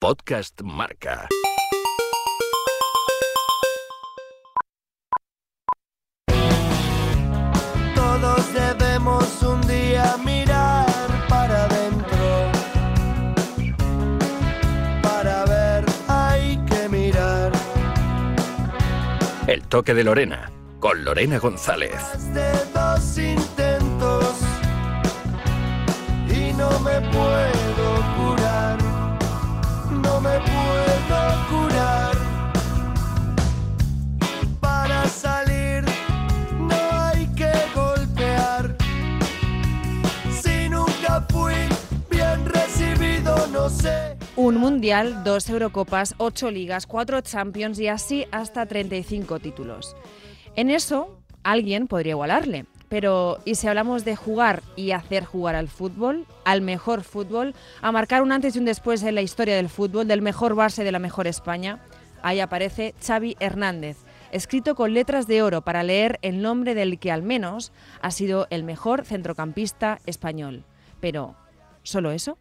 Podcast Marca. Todos debemos un día mirar para adentro. Para ver hay que mirar. El toque de Lorena, con Lorena González. Dos Eurocopas, ocho ligas, cuatro Champions y así hasta 35 títulos. En eso, alguien podría igualarle. Pero, ¿y si hablamos de jugar y hacer jugar al fútbol, al mejor fútbol, a marcar un antes y un después en la historia del fútbol, del mejor base de la mejor España? Ahí aparece Xavi Hernández, escrito con letras de oro para leer el nombre del que al menos ha sido el mejor centrocampista español. Pero, ¿solo eso?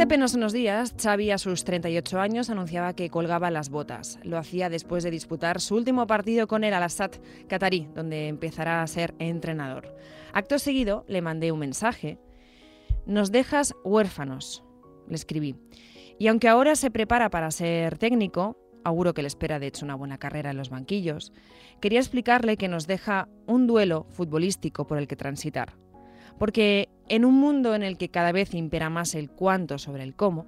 Hace apenas unos días, Xavi, a sus 38 años, anunciaba que colgaba las botas. Lo hacía después de disputar su último partido con el Al-Assad qatarí, donde empezará a ser entrenador. Acto seguido, le mandé un mensaje. Nos dejas huérfanos, le escribí. Y aunque ahora se prepara para ser técnico, auguro que le espera de hecho una buena carrera en los banquillos, quería explicarle que nos deja un duelo futbolístico por el que transitar. Porque en un mundo en el que cada vez impera más el cuánto sobre el cómo,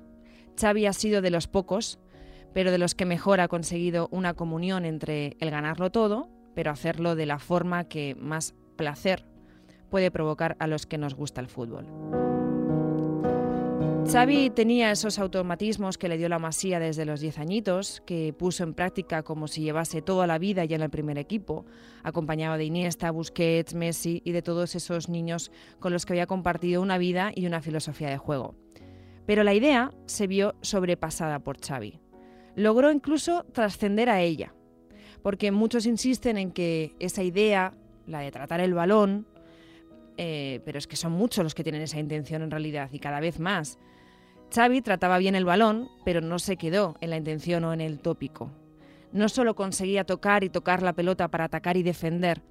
Xavi ha sido de los pocos, pero de los que mejor ha conseguido una comunión entre el ganarlo todo, pero hacerlo de la forma que más placer puede provocar a los que nos gusta el fútbol. Xavi tenía esos automatismos que le dio la masía desde los 10 añitos, que puso en práctica como si llevase toda la vida ya en el primer equipo, acompañado de Iniesta, Busquets, Messi y de todos esos niños con los que había compartido una vida y una filosofía de juego. Pero la idea se vio sobrepasada por Xavi. Logró incluso trascender a ella, porque muchos insisten en que esa idea, la de tratar el balón, eh, pero es que son muchos los que tienen esa intención en realidad y cada vez más. Xavi trataba bien el balón, pero no se quedó en la intención o en el tópico. No solo conseguía tocar y tocar la pelota para atacar y defender,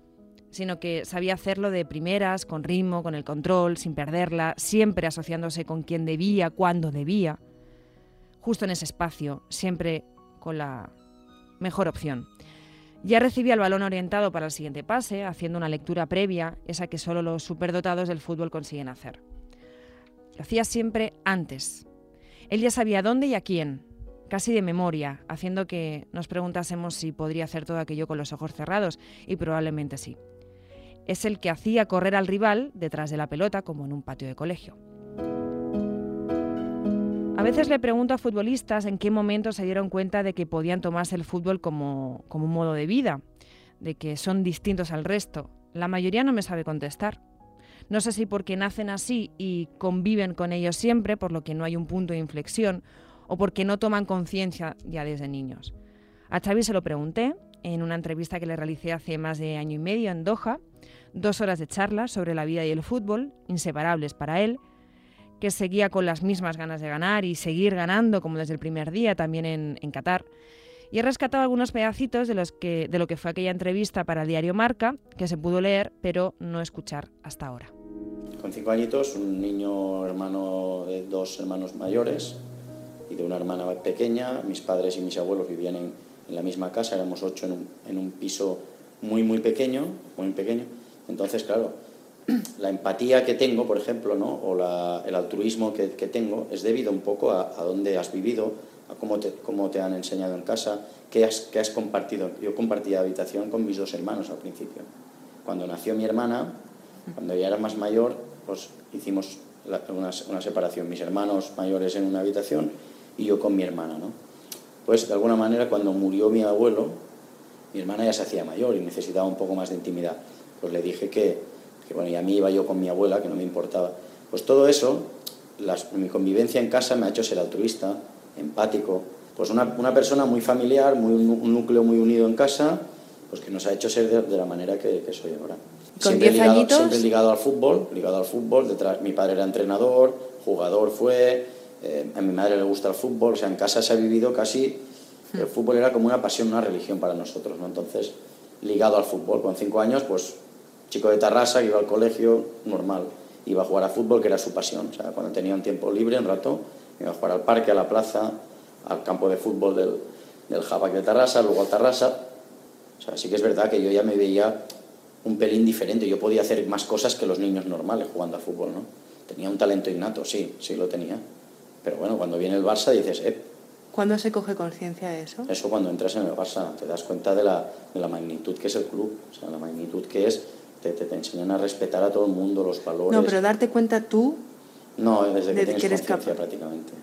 sino que sabía hacerlo de primeras, con ritmo, con el control, sin perderla, siempre asociándose con quien debía, cuando debía, justo en ese espacio, siempre con la mejor opción. Ya recibía el balón orientado para el siguiente pase, haciendo una lectura previa, esa que solo los superdotados del fútbol consiguen hacer. Lo hacía siempre antes. Él ya sabía dónde y a quién, casi de memoria, haciendo que nos preguntásemos si podría hacer todo aquello con los ojos cerrados, y probablemente sí. Es el que hacía correr al rival detrás de la pelota como en un patio de colegio. A veces le pregunto a futbolistas en qué momento se dieron cuenta de que podían tomarse el fútbol como, como un modo de vida, de que son distintos al resto. La mayoría no me sabe contestar. No sé si porque nacen así y conviven con ellos siempre, por lo que no hay un punto de inflexión, o porque no toman conciencia ya desde niños. A Xavi se lo pregunté en una entrevista que le realicé hace más de año y medio en Doha, dos horas de charla sobre la vida y el fútbol, inseparables para él, que seguía con las mismas ganas de ganar y seguir ganando como desde el primer día también en, en Qatar. Y he rescatado algunos pedacitos de, los que, de lo que fue aquella entrevista para el diario Marca, que se pudo leer, pero no escuchar hasta ahora. Con cinco añitos, un niño hermano de dos hermanos mayores y de una hermana pequeña. Mis padres y mis abuelos vivían en, en la misma casa, éramos ocho en un, en un piso muy, muy pequeño, muy pequeño. Entonces, claro, la empatía que tengo, por ejemplo, ¿no? o la, el altruismo que, que, tengo es debido un poco a, a dónde has vivido, a cómo te, han enseñado en casa, qué has, compartido. Yo compartía habitación con mis dos hermanos al principio. Cuando nació mi hermana, cuando ya era más mayor, pues hicimos una, separación. Mis hermanos mayores en una habitación y yo con mi hermana. ¿no? Pues de alguna manera, cuando murió mi abuelo, mi hermana ya se hacía mayor y necesitaba un poco más de intimidad. Pues le dije que, que bueno, y a mí iba yo con mi abuela, que no me importaba. Pues todo eso, mi convivencia en casa me ha hecho ser altruista, empático, pues una, una persona muy familiar, muy, un núcleo muy unido en casa, pues que nos ha hecho ser de, de la manera que, que soy ahora. ¿Con siempre 10 ligado, añitos? siempre ligado al fútbol, ligado al fútbol. Detrás, mi padre era entrenador, jugador fue, eh, a mi madre le gusta el fútbol, o sea, en casa se ha vivido casi, el fútbol era como una pasión, una religión para nosotros, ¿no? Entonces, ligado al fútbol, con cinco años, pues, chico de Tarrasa, iba al colegio, normal, iba a jugar a fútbol, que era su pasión, o sea, cuando tenía un tiempo libre, un rato, iba a jugar al parque, a la plaza, al campo de fútbol del, del Jabac de Tarrasa, luego al Tarrasa, o sea, sí que es verdad que yo ya me veía un pelín diferente. Yo podía hacer más cosas que los niños normales jugando a fútbol, ¿no? Tenía un talento innato, sí, sí lo tenía. Pero bueno, cuando viene el Barça dices, eh, ¿Cuándo se coge conciencia de eso? eso cuando entras en el Barça te das cuenta de la, de la magnitud que es el club, o sea, la magnitud que es, te, te, te enseñan a respetar a todo el mundo, los valores. No, pero darte cuenta tú, No, desde que de tienes que conciencia prácticamente.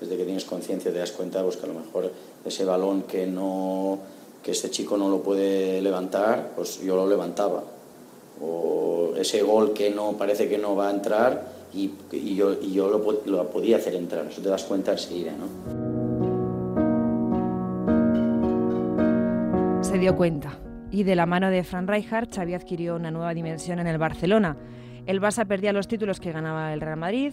Desde que tienes conciencia te das cuenta pues, que a lo mejor ese balón que no que este chico no lo puede levantar, pues yo lo levantaba. O ese gol que no parece que no va a entrar y, y yo, y yo lo, po- lo podía hacer entrar. Eso te das cuenta enseguida, ¿no? Se dio cuenta y de la mano de Fran Rijkaard Xavi adquirió una nueva dimensión en el Barcelona. El Barça perdía los títulos que ganaba el Real Madrid,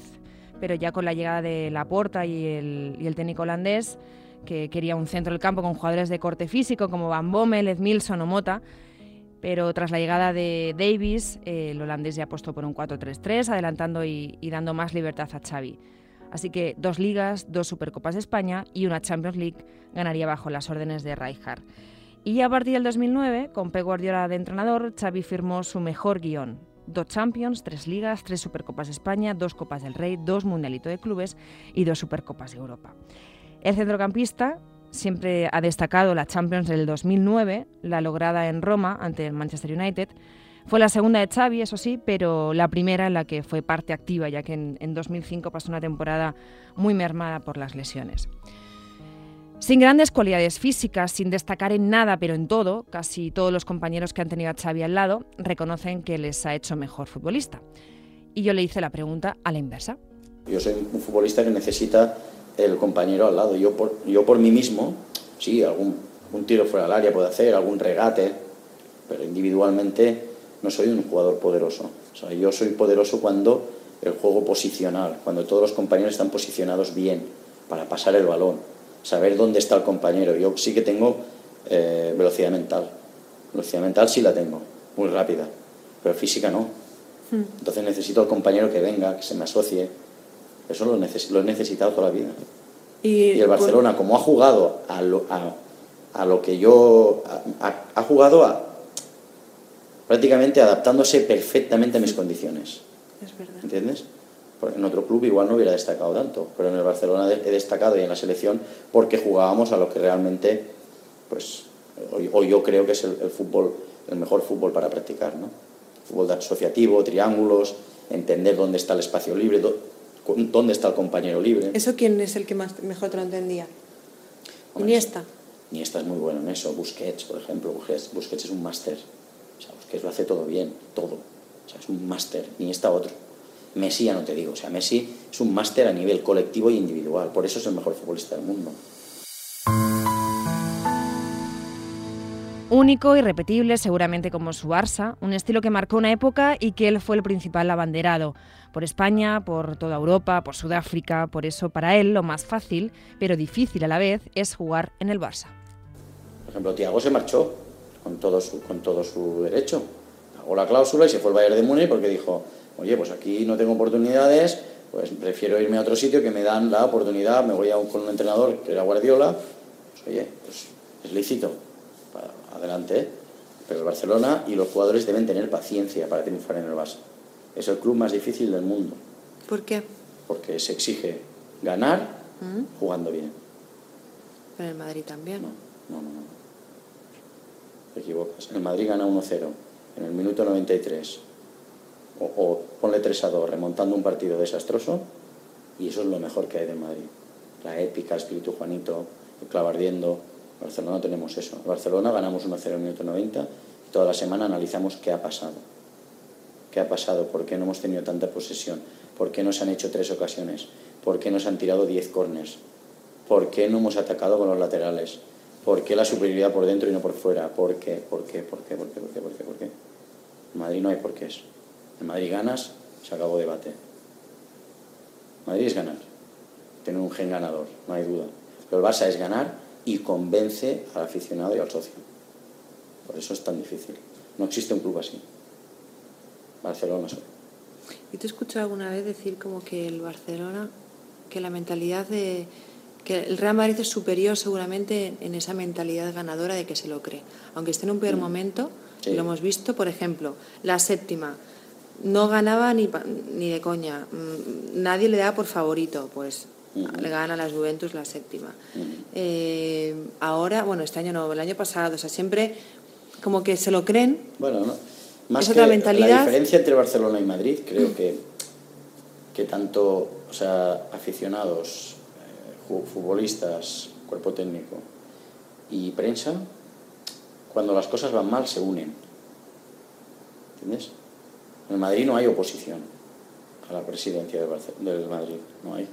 pero ya con la llegada de Laporta y el, técnico holandés, que quería un centro del campo con jugadores de corte físico como Van Bommel, Edmilson o Mota, pero tras la llegada de Davis, eh, el holandés ya apostó por un 4-3-3, adelantando y, y dando más libertad a Xavi. Así que dos ligas, dos Supercopas de España y una Champions League ganaría bajo las órdenes de Rijkaard. Y a partir del 2009, con Pep Guardiola de entrenador, Xavi firmó su mejor guion. Dos Champions, tres Ligas, tres Supercopas de España, dos Copas del Rey, dos Mundialito de Clubes y dos Supercopas de Europa. El centrocampista siempre ha destacado la Champions del 2009, la lograda en Roma ante el Manchester United. Fue la segunda de Xavi, eso sí, pero la primera en la que fue parte activa, ya que en, en 2005 pasó una temporada muy mermada por las lesiones. Sin grandes cualidades físicas, sin destacar en nada, pero en todo, casi todos los compañeros que han tenido a Xavi al lado reconocen que les ha hecho mejor futbolista. Y yo le hice la pregunta a la inversa. Yo soy un futbolista que necesita el compañero al lado. Yo por, yo por mí mismo, sí, algún un tiro fuera del área puedo hacer, algún regate, pero individualmente no soy un jugador poderoso. O yo soy poderoso cuando el juego posicional, cuando todos los compañeros están posicionados bien para pasar el balón, saber dónde está el compañero. Yo sí que tengo eh, velocidad mental. Velocidad mental sí la tengo, muy rápida, pero física no. Entonces necesito al compañero que venga, que se me asocie. Eso lo, neces lo he necesitado toda la vida. y, Y el Barcelona, como ha jugado a lo, a, a lo que yo... ha jugado a, prácticamente adaptándose perfectamente a mis condiciones. Es verdad. ¿Entiendes? Porque en otro club igual no hubiera destacado tanto, pero en el Barcelona he destacado y en la selección porque jugábamos a lo que realmente, pues, hoy yo creo que es el, el fútbol, el mejor fútbol para practicar, ¿no? Fútbol asociativo, triángulos, entender dónde está el espacio libre, dó- dónde está el compañero libre. ¿Eso quién es el que más mejor te lo entendía? Hombre, Iniesta. Iniesta es muy bueno en eso. Busquets, por ejemplo. Busquets, Busquets es un máster. O sea, Busquets lo hace todo bien, todo. O sea, es un máster. Iniesta otro. Messi ya no te digo. O sea, Messi es un máster a nivel colectivo y individual. Por eso es el mejor futbolista del mundo. Único, irrepetible, seguramente como su Barça, un estilo que marcó una época y que él fue el principal abanderado. Por España, por toda Europa, por Sudáfrica, por eso para él lo más fácil, pero difícil a la vez, es jugar en el Barça. Por ejemplo, Thiago se marchó con todo su, con todo su derecho. Pagó la cláusula y se fue al Bayern de Múnich porque dijo, oye, pues aquí no tengo oportunidades, pues prefiero irme a otro sitio que me dan la oportunidad, me voy a un, con un entrenador que era Guardiola, pues oye, pues es lícito, para, adelante. ¿eh? Pero el Barcelona y los jugadores deben tener paciencia para triunfar en el Barça. Es el club más difícil del mundo, ¿Por qué? porque se exige ganar jugando bien. En el Madrid también. No, no, no, no. Te equivocas. El Madrid gana 1-0 en el minuto 93. O, o ponle 3 a 2, remontando un partido desastroso. Y eso es lo mejor que hay de Madrid. La épica, espíritu Juanito, el clavardiendo. En Barcelona no tenemos eso. En Barcelona ganamos 1-0 en minuto 90. Y toda la semana analizamos qué ha pasado. ¿Qué ha pasado? ¿Por qué no hemos tenido tanta posesión? ¿Por qué nos han hecho tres ocasiones? ¿Por qué nos han tirado 10 corners? ¿Por qué no hemos atacado con los laterales? ¿Por qué la superioridad por dentro y no por fuera? ¿Por qué? ¿Por qué? ¿Por qué? ¿Por qué? ¿Por qué? ¿Por qué? ¿Por qué? Madrid no hay porqués. En Madrid ganas, se acabó debate. Madrid es ganar, tener un gen ganador, no hay duda. Pero el Barça es ganar y convence al aficionado y al socio. Por eso es tan difícil. No existe un club así. Barcelona solo. ¿Y te he escuchado alguna vez decir como que el Barcelona, que la mentalidad de... que el Real Madrid es superior seguramente en esa mentalidad ganadora de que se lo cree. Aunque esté en un peor momento, Sí. lo hemos visto, por ejemplo, la séptima. No ganaba ni, ni de coña. Mm, Nadie le daba por favorito, pues Ujú. le gana a las Juventus la séptima. Ujú. Eh, ahora, bueno, este año no, el año pasado, o sea, siempre como que se lo creen Bueno, no. Más Es que otra mentalidad. la diferencia entre Barcelona y Madrid, creo que, que tanto o sea, aficionados, eh, futbolistas, cuerpo técnico y prensa, cuando las cosas van mal se unen. ¿Entiendes? En Madrid no hay oposición a la presidencia del, Madrid, no hay.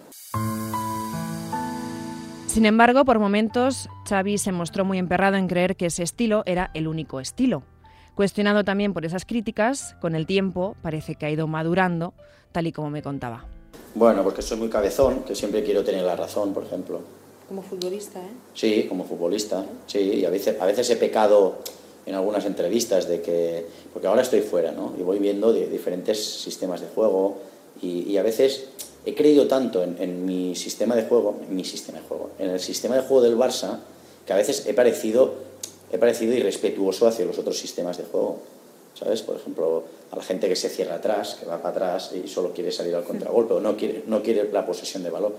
Sin embargo, por momentos, Xavi se mostró muy emperrado en creer que ese estilo era el único estilo. Cuestionado también por esas críticas, con el tiempo parece que ha ido madurando, tal y como me contaba. Bueno, porque soy muy cabezón, que siempre quiero tener la razón, por ejemplo. como futbolista, ¿eh? Sí, como futbolista, sí, y a veces, a veces he pecado en algunas entrevistas de que, porque ahora estoy fuera, ¿no? Y voy viendo de diferentes sistemas de juego y, y a veces he creído tanto en, en mi sistema de juego, en mi sistema de juego, en el sistema de juego del Barça, que a veces he parecido, he parecido irrespetuoso hacia los otros sistemas de juego. ¿Sabes? Por ejemplo, a la gente que se cierra atrás, que va para atrás y solo quiere salir al contragolpe o no quiere, no quiere la posesión de balón.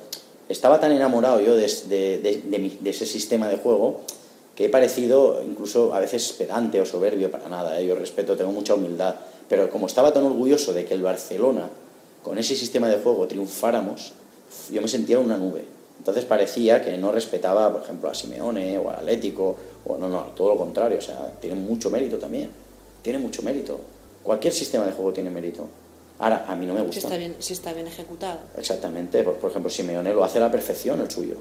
Estaba tan enamorado yo de, de- de- de mi- ese sistema de juego que he parecido incluso a veces pedante o soberbio para nada. ¿eh? Yo respeto, tengo mucha humildad. Pero como estaba tan orgulloso de que el Barcelona, con ese sistema de juego, triunfáramos, yo me sentía en una nube. Entonces parecía que no respetaba, por ejemplo, a Simeone o al Atlético, o no, no, todo lo contrario. O sea, tiene mucho mérito también. Tiene mucho mérito. Cualquier sistema de juego tiene mérito. Ahora, a mí no me Si gusta. está bien, si está bien ejecutado. Exactamente, por, por ejemplo, Simeone lo hace a la perfección el suyo,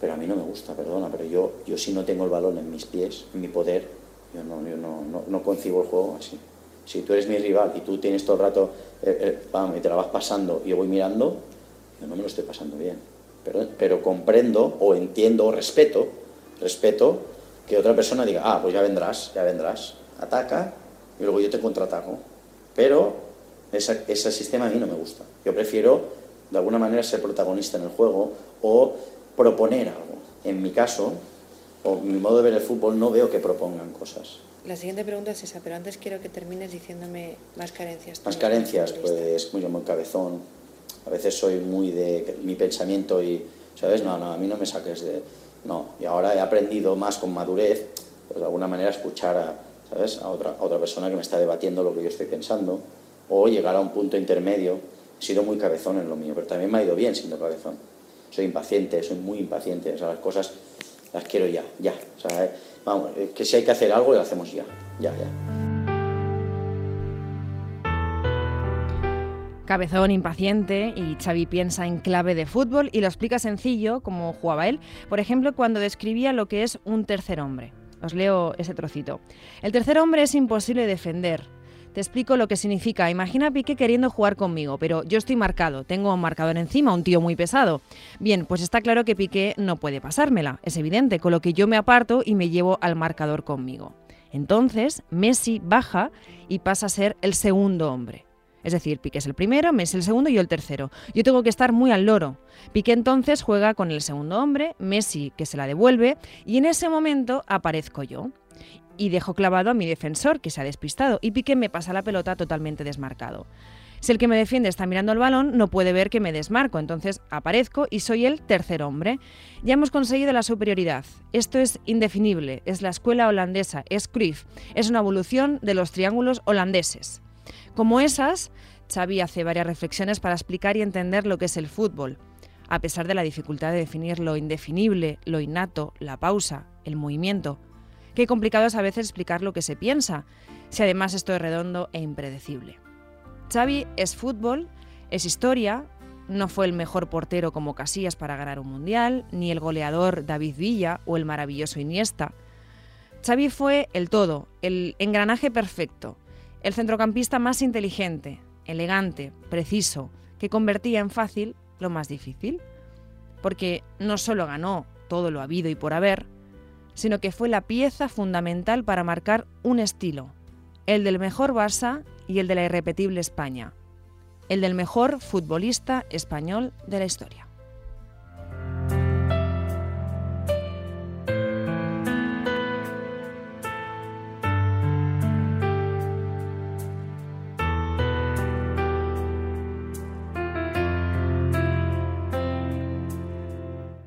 pero a mí no me gusta, perdona, pero yo, yo si no tengo el balón en mis pies, en mi poder, yo no, yo no, no, no concibo el juego así. Si tú eres mi rival y tú tienes todo el rato, eh, eh, pam, y te la vas pasando y yo voy mirando, yo no me lo estoy pasando bien. Pero, pero comprendo o entiendo o respeto, respeto que otra persona diga, ah, pues ya vendrás, ya vendrás, ataca y luego yo te contraataco. Pero esa- ese sistema a mí no me gusta. Yo prefiero, de alguna manera, ser protagonista en el juego o proponer algo. En mi caso, o mi modo de ver el fútbol, no veo que propongan cosas. La siguiente pregunta es esa, pero antes quiero que termines diciéndome más carencias. Más carencias, pues muy, muy cabezón. A veces soy muy de mi pensamiento y, ¿sabes? No, no, a mí no me saques de... No, y ahora he aprendido más con madurez, pues de alguna manera escuchar a, ¿sabes? A otra, a otra persona que me está debatiendo lo que yo estoy pensando o llegar a un punto intermedio. He sido muy cabezón en lo mío, pero también me ha ido bien siendo cabezón. Soy impaciente, soy muy impaciente, o sea, las cosas las quiero ya, ya. O sea, eh, vamos, eh, que si hay que hacer algo, lo hacemos ya, ya, ya. Cabezón, impaciente y Xavi piensa en clave de fútbol y lo explica sencillo como jugaba él, por ejemplo cuando describía lo que es un tercer hombre. Os leo ese trocito. El tercer hombre es imposible defender. Te explico lo que significa. Imagina a Piqué queriendo jugar conmigo, pero yo estoy marcado, tengo un marcador encima, un tío muy pesado. Bien, pues está claro que Piqué no puede pasármela, es evidente, con lo que yo me aparto y me llevo al marcador conmigo. Entonces, Messi baja y pasa a ser el segundo hombre. Es decir, Piqué es el primero, Messi el segundo y yo el tercero. Yo tengo que estar muy al loro. Piqué entonces juega con el segundo hombre, Messi que se la devuelve y en ese momento aparezco yo. Y dejo clavado a mi defensor que se ha despistado y Piqué me pasa la pelota totalmente desmarcado. Si el que me defiende está mirando el balón, no puede ver que me desmarco, entonces aparezco y soy el tercer hombre. Ya hemos conseguido la superioridad. Esto es indefinible, es la escuela holandesa, es Cruyff, es una evolución de los triángulos holandeses. Como esas, Xavi hace varias reflexiones para explicar y entender lo que es el fútbol, a pesar de la dificultad de definir lo indefinible, lo innato, la pausa, el movimiento. Qué complicado es a veces explicar lo que se piensa, si además esto es redondo e impredecible. Xavi es fútbol, es historia, no fue el mejor portero como Casillas para ganar un mundial, ni el goleador David Villa o el maravilloso Iniesta. Xavi fue el todo, el engranaje perfecto, El centrocampista más inteligente, elegante, preciso, que convertía en fácil lo más difícil. Porque no solo ganó todo lo habido y por haber, sino que fue la pieza fundamental para marcar un estilo, el del mejor Barça y el de la irrepetible España, el del mejor futbolista español de la historia.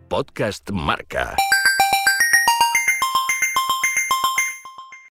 Podcast Marca.